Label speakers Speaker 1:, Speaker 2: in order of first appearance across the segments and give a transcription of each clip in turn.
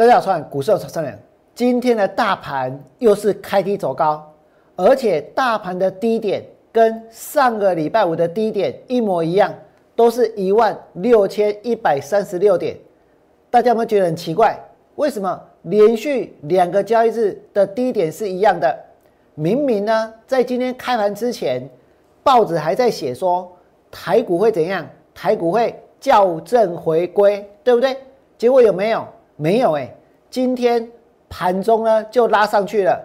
Speaker 1: 大家好，我是股市有商人。今天的大盘又是开低走高，而且大盘的低点跟上个礼拜五的低点一模一样，都是一万六千一百三十六点。大家有没有觉得很奇怪？为什么连续两个交易日的低点是一样的？明明呢，在今天开盘之前，报纸还在写说台股会怎样？台股会校正回归，对不对？结果有没有？没有哎。今天盘中呢就拉上去了，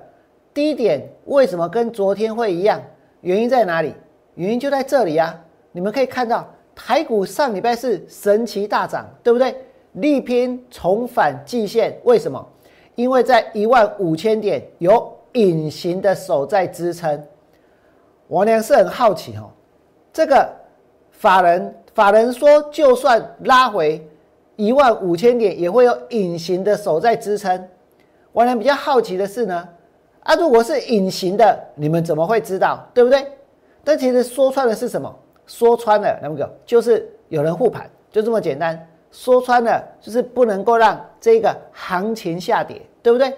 Speaker 1: 低点为什么跟昨天会一样？原因在哪里？原因就在这里啊！你们可以看到，台股上礼拜是神奇大涨，对不对？力拼重返季线，为什么？因为在一万五千点有隐形的手在支撑。王良是很好奇哦，这个法人。法人说，就算拉回一万五千点，也会有隐形的手在支撑。我呢比较好奇的是呢，啊，如果是隐形的，你们怎么会知道？对不对？但其实说穿了是什么？说穿了，那么个就是有人护盘，就这么简单。说穿了就是不能够让这个行情下跌，对不对？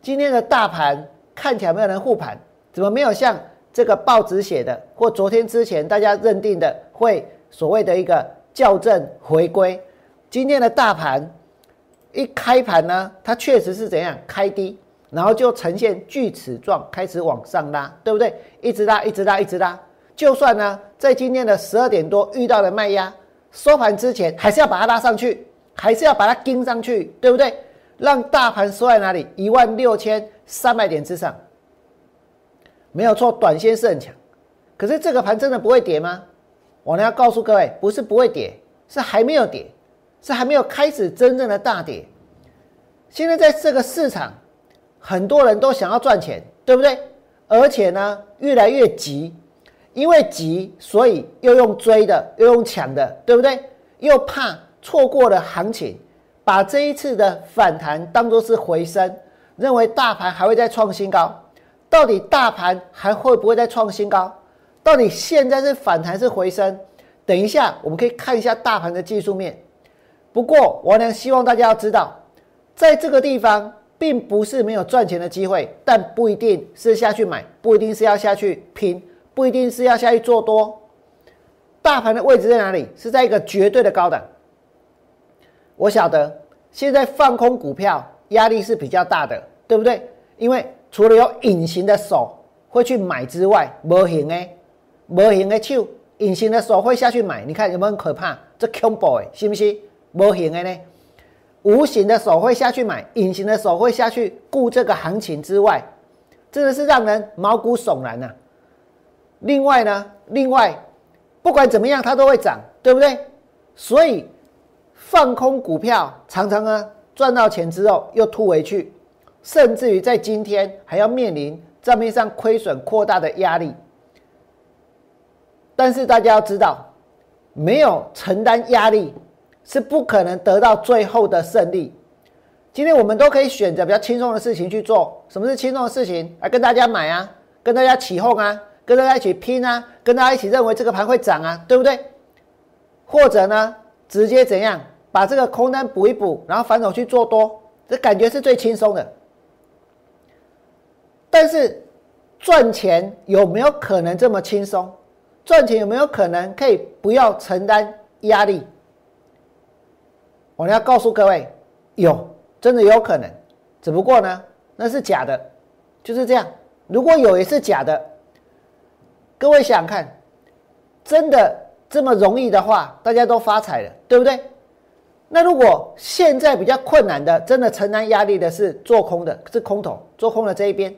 Speaker 1: 今天的大盘看起来没有人护盘，怎么没有像这个报纸写的，或昨天之前大家认定的会？所谓的一个校正回归，今天的大盘一开盘呢，它确实是怎样开低，然后就呈现锯齿状开始往上拉，对不对？一直拉，一直拉，一直拉。就算呢，在今天的十二点多遇到了卖压，收盘之前还是要把它拉上去，还是要把它盯上去，对不对？让大盘收在哪里？一万六千三百点之上，没有错，短线是很强。可是这个盘真的不会跌吗？我呢要告诉各位，不是不会跌，是还没有跌，是还没有开始真正的大跌。现在在这个市场，很多人都想要赚钱，对不对？而且呢，越来越急，因为急，所以又用追的，又用抢的，对不对？又怕错过了行情，把这一次的反弹当作是回升，认为大盘还会再创新高。到底大盘还会不会再创新高？到底现在是反弹是回升？等一下，我们可以看一下大盘的技术面。不过，我呢希望大家要知道，在这个地方并不是没有赚钱的机会，但不一定是下去买，不一定是要下去拼，不一定是要下去做多。大盘的位置在哪里？是在一个绝对的高档。我晓得现在放空股票压力是比较大的，对不对？因为除了有隐形的手会去买之外，无形诶。无形的手，隐形的手会下去买，你看有没有很可怕？这恐怖诶，是不是？无形的呢？无形的手会下去买，隐形的手会下去顾这个行情之外，真的是让人毛骨悚然呐。另外呢，另外不管怎么样，它都会涨，对不对？所以放空股票常常呢赚到钱之后又吐回去，甚至于在今天还要面临账面上亏损扩大的压力。但是大家要知道，没有承担压力是不可能得到最后的胜利。今天我们都可以选择比较轻松的事情去做。什么是轻松的事情？来跟大家买啊，跟大家起哄啊，跟大家一起拼啊，跟大家一起认为这个盘会涨啊，对不对？或者呢，直接怎样把这个空单补一补，然后反手去做多，这感觉是最轻松的。但是赚钱有没有可能这么轻松？赚钱有没有可能可以不要承担压力？我要告诉各位，有，真的有可能。只不过呢，那是假的，就是这样。如果有也是假的，各位想想看，真的这么容易的话，大家都发财了，对不对？那如果现在比较困难的，真的承担压力的是做空的，是空头做空的这一边，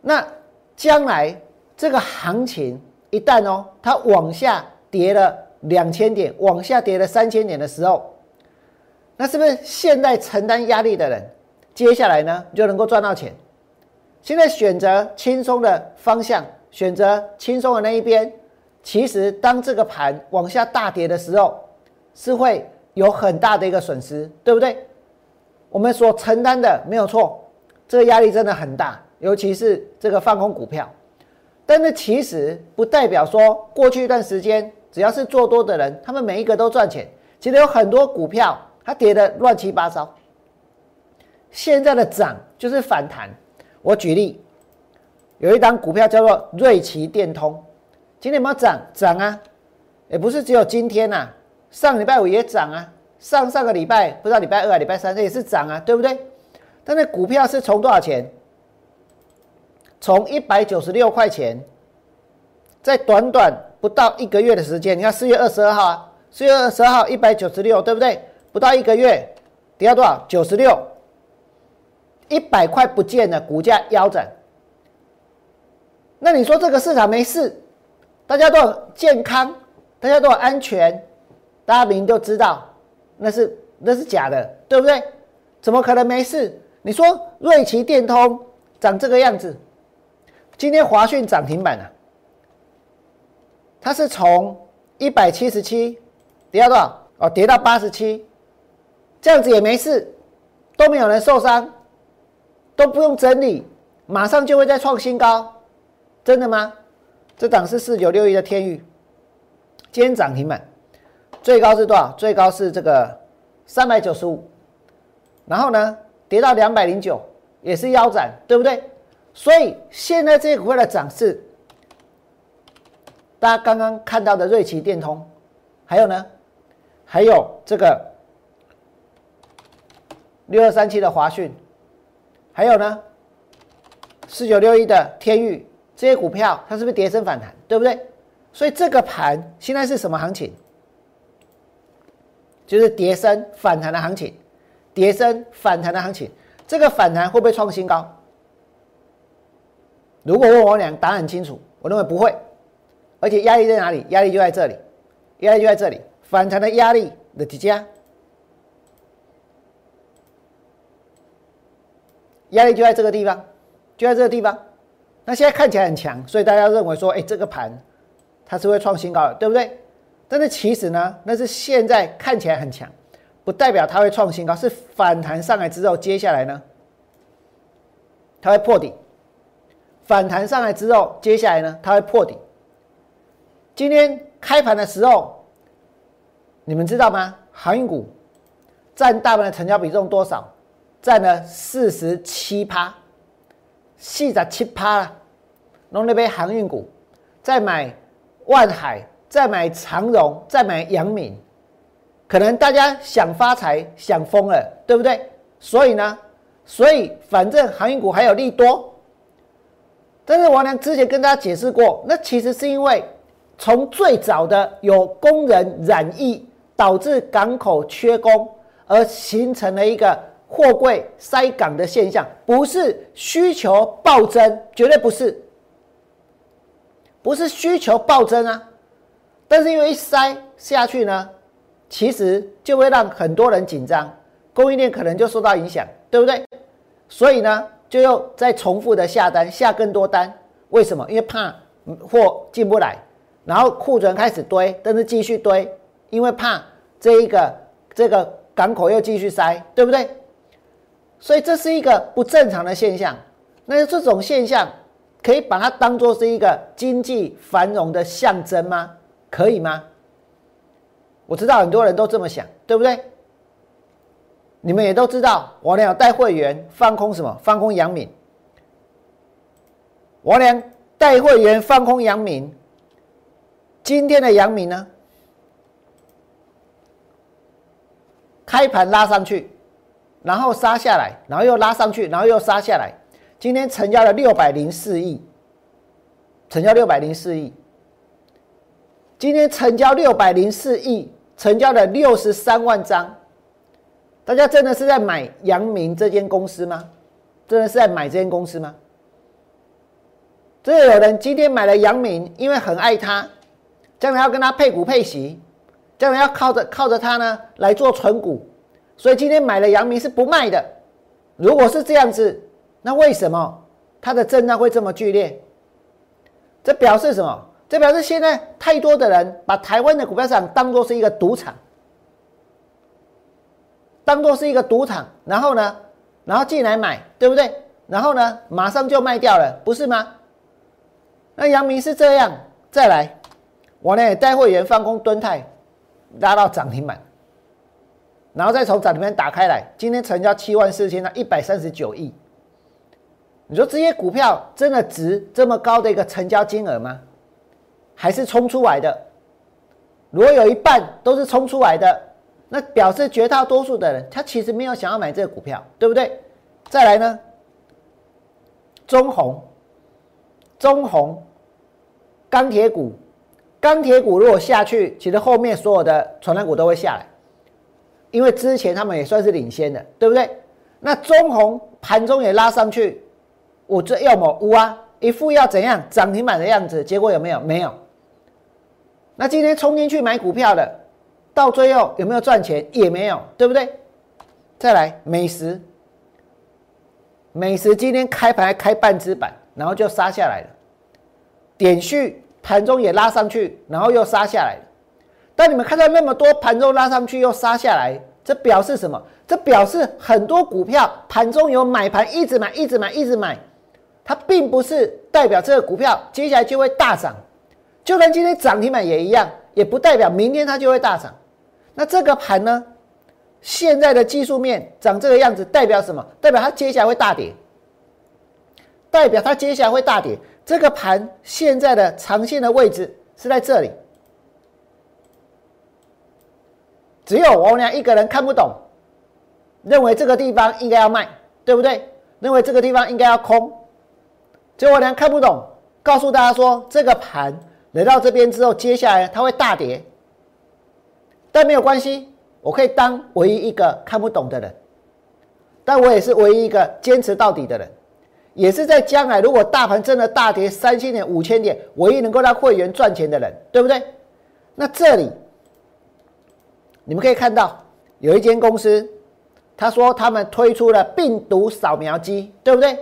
Speaker 1: 那将来。这个行情一旦哦，它往下跌了两千点，往下跌了三千点的时候，那是不是现在承担压力的人，接下来呢就能够赚到钱？现在选择轻松的方向，选择轻松的那一边，其实当这个盘往下大跌的时候，是会有很大的一个损失，对不对？我们所承担的没有错，这个压力真的很大，尤其是这个放空股票。但是其实不代表说过去一段时间只要是做多的人，他们每一个都赚钱。其实有很多股票它跌的乱七八糟。现在的涨就是反弹。我举例，有一档股票叫做瑞奇电通，今天有没有涨？涨啊！也不是只有今天呐，上礼拜五也涨啊，上上个礼拜不知道礼拜二还礼拜三，这也是涨啊，对不对？但是股票是从多少钱？从一百九十六块钱，在短短不到一个月的时间，你看四月二十二号啊，四月二十二号一百九十六，对不对？不到一个月，跌到多少？九十六，一百块不见了，股价腰斩。那你说这个市场没事，大家都健康，大家都安全，大家明都知道那是那是假的，对不对？怎么可能没事？你说瑞奇电通长这个样子。今天华讯涨停板了，它是从一百七十七跌到多少？哦，跌到八十七，这样子也没事，都没有人受伤，都不用整理，马上就会再创新高，真的吗？这档是四九六一的天宇，今天涨停板，最高是多少？最高是这个三百九十五，然后呢，跌到两百零九，也是腰斩，对不对？所以现在这些股票的涨势，大家刚刚看到的瑞奇电通，还有呢，还有这个六二三七的华讯，还有呢四九六一的天域，这些股票它是不是跌升反弹，对不对？所以这个盘现在是什么行情？就是跌升反弹的行情，跌升反弹的行情，这个反弹会不会创新高？如果问我俩，答案很清楚，我认为不会，而且压力在哪里？压力就在这里，压力就在这里，反弹的压力的几家，压力就在这个地方，就在这个地方。那现在看起来很强，所以大家认为说，哎，这个盘它是会创新高的，对不对？但是其实呢，那是现在看起来很强，不代表它会创新高，是反弹上来之后，接下来呢，它会破底。反弹上来之后，接下来呢，它会破底。今天开盘的时候，你们知道吗？航运股占大盘的成交比重多少？占了四十七趴，四十七趴了。弄那边航运股，再买万海，再买长荣，再买阳明，可能大家想发财想疯了，对不对？所以呢，所以反正航运股还有利多。但是王良之前跟大家解释过，那其实是因为从最早的有工人染疫导致港口缺工而形成了一个货柜塞港的现象，不是需求暴增，绝对不是，不是需求暴增啊。但是因为一塞下去呢，其实就会让很多人紧张，供应链可能就受到影响，对不对？所以呢？就又再重复的下单，下更多单，为什么？因为怕货进不来，然后库存开始堆，但是继续堆，因为怕这一个这个港口又继续塞，对不对？所以这是一个不正常的现象。那这种现象可以把它当做是一个经济繁荣的象征吗？可以吗？我知道很多人都这么想，对不对？你们也都知道，我俩带会员放空什么？放空杨敏。我俩带会员放空杨敏。今天的阳明呢？开盘拉上去，然后杀下来，然后又拉上去，然后又杀下来。今天成交了六百零四亿，成交六百零四亿。今天成交六百零四亿，成交了六十三万张。大家真的是在买阳明这间公司吗？真的是在买这间公司吗？真的有人今天买了阳明，因为很爱他，将来要跟他配股配息，将来要靠着靠着他呢来做存股，所以今天买了阳明是不卖的。如果是这样子，那为什么它的震荡会这么剧烈？这表示什么？这表示现在太多的人把台湾的股票市场当做是一个赌场。当做是一个赌场，然后呢，然后进来买，对不对？然后呢，马上就卖掉了，不是吗？那阳明是这样，再来，我呢带会员放空蹲泰，拉到涨停板，然后再从涨停板打开来，今天成交七万四千到一百三十九亿。你说这些股票真的值这么高的一个成交金额吗？还是冲出来的？如果有一半都是冲出来的，那表示绝大多数的人他其实没有想要买这个股票，对不对？再来呢，中红，中红，钢铁股，钢铁股如果下去，其实后面所有的传染股都会下来，因为之前他们也算是领先的，对不对？那中红盘中也拉上去。我这要么乌啊，一副要怎样涨停板的样子，结果有没有？没有。那今天冲进去买股票的，到最后有没有赚钱？也没有，对不对？再来美食，美食今天开盘开半只板，然后就杀下来了。点序盘中也拉上去，然后又杀下来。但你们看到那么多盘中拉上去又杀下来，这表示什么？这表示很多股票盘中有买盘，一直买，一直买，一直买。它并不是代表这个股票接下来就会大涨，就算今天涨停板也一样，也不代表明天它就会大涨。那这个盘呢？现在的技术面长这个样子，代表什么？代表它接下来会大跌，代表它接下来会大跌。这个盘现在的长线的位置是在这里，只有王良一个人看不懂，认为这个地方应该要卖，对不对？认为这个地方应该要空。结果呢看不懂，告诉大家说这个盘来到这边之后，接下来它会大跌，但没有关系，我可以当唯一一个看不懂的人，但我也是唯一一个坚持到底的人，也是在将来如果大盘真的大跌三千点、五千点，唯一能够让会员赚钱的人，对不对？那这里你们可以看到有一间公司，他说他们推出了病毒扫描机，对不对？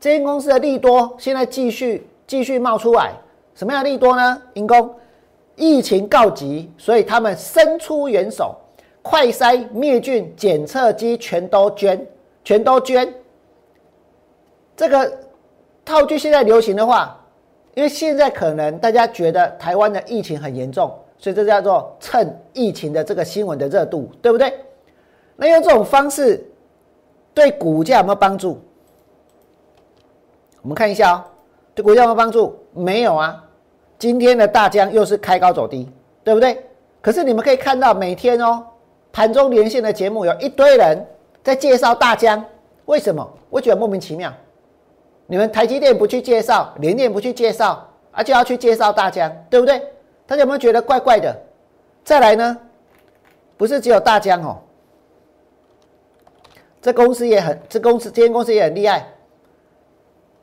Speaker 1: 这间公司的利多现在继续继续冒出来，什么样的利多呢？因公疫情告急，所以他们伸出援手，快筛灭菌检测机全都捐，全都捐。这个套句现在流行的话，因为现在可能大家觉得台湾的疫情很严重，所以这叫做趁疫情的这个新闻的热度，对不对？那用这种方式对股价有没有帮助？我们看一下哦，对股价有没有帮助？没有啊。今天的大江又是开高走低，对不对？可是你们可以看到，每天哦，盘中连线的节目有一堆人在介绍大江，为什么？我觉得莫名其妙。你们台积电不去介绍，联电不去介绍，啊，就要去介绍大江，对不对？大家有没有觉得怪怪的？再来呢，不是只有大江哦，这公司也很，这公司这间公司也很厉害。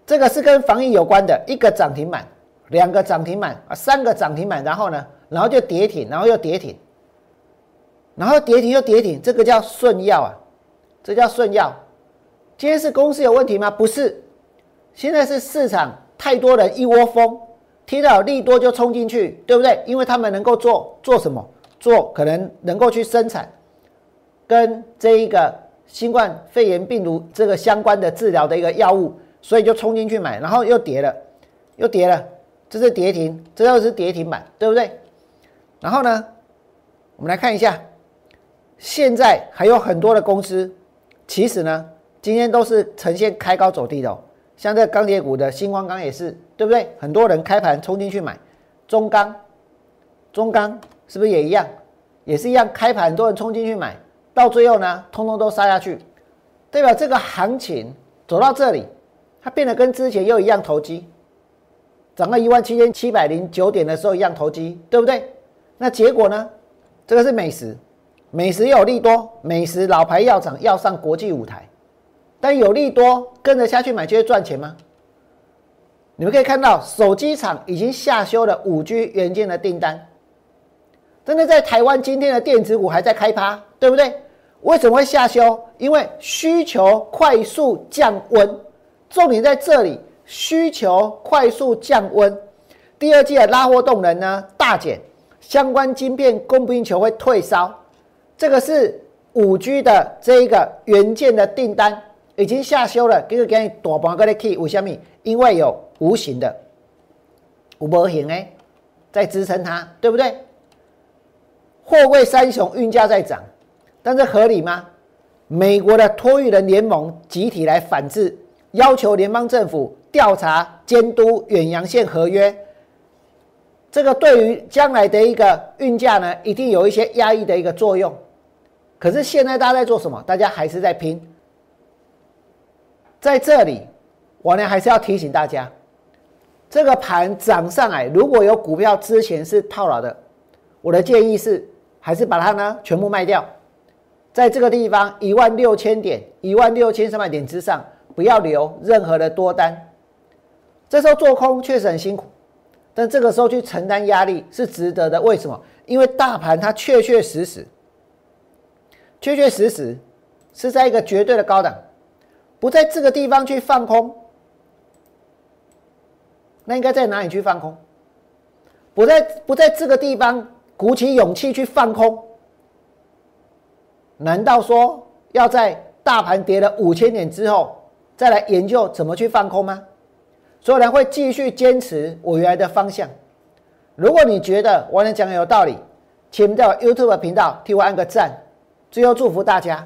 Speaker 1: 这个是跟防疫有关的，一个涨停板，两个涨停板啊，三个涨停板，然后呢，然后就跌停，然后又跌停，然后跌停又跌停，这个叫顺药啊，这叫顺药。今天是公司有问题吗？不是，现在是市场太多人一窝蜂，听到利多就冲进去，对不对？因为他们能够做做什么？做可能能够去生产跟这一个新冠肺炎病毒这个相关的治疗的一个药物。所以就冲进去买，然后又跌了，又跌了，这是跌停，这又是跌停板，对不对？然后呢，我们来看一下，现在还有很多的公司，其实呢，今天都是呈现开高走低的，像这钢铁股的星光钢也是，对不对？很多人开盘冲进去买，中钢，中钢是不是也一样？也是一样，开盘很多人冲进去买，到最后呢，通通都杀下去，代表这个行情走到这里。它变得跟之前又一样投机，涨到一万七千七百零九点的时候一样投机，对不对？那结果呢？这个是美食，美食有利多，美食老牌药厂要上国际舞台，但有利多跟着下去买就会赚钱吗？你们可以看到，手机厂已经下修了五 G 元件的订单，真的在台湾今天的电子股还在开趴，对不对？为什么会下修？因为需求快速降温。重点在这里，需求快速降温，第二季的拉货动能呢大减，相关晶片供不应求会退烧，这个是五 G 的这一个元件的订单已经下修了，给个给你大盘个的 key 为什么？因为有无形的无模型哎在支撑它，对不对？货柜三雄运价在涨，但这合理吗？美国的托育人联盟集体来反制，要求联邦政府调查监督远洋线合约。这个对于将来的一个运价呢，一定有一些压抑的一个作用。可是现在大家在做什么？大家还是在拼。在这里，我呢还是要提醒大家，这个盘涨上来，如果有股票之前是套牢的，我的建议是，还是把它呢全部卖掉，在这个地方一万六千点、一万六千三百点之上，不要留任何的多单。这时候做空确实很辛苦。但这个时候去承担压力是值得的，为什么？因为大盘它确确实实、确确实实是在一个绝对的高档，不在这个地方去放空，那应该在哪里去放空？不在不在这个地方鼓起勇气去放空？难道说要在大盘跌了五千点之后再来研究怎么去放空吗？所以呢，会继续坚持我原来的方向。如果你觉得我能讲的有道理，请在 YouTube 频道替我按个赞。最后祝福大家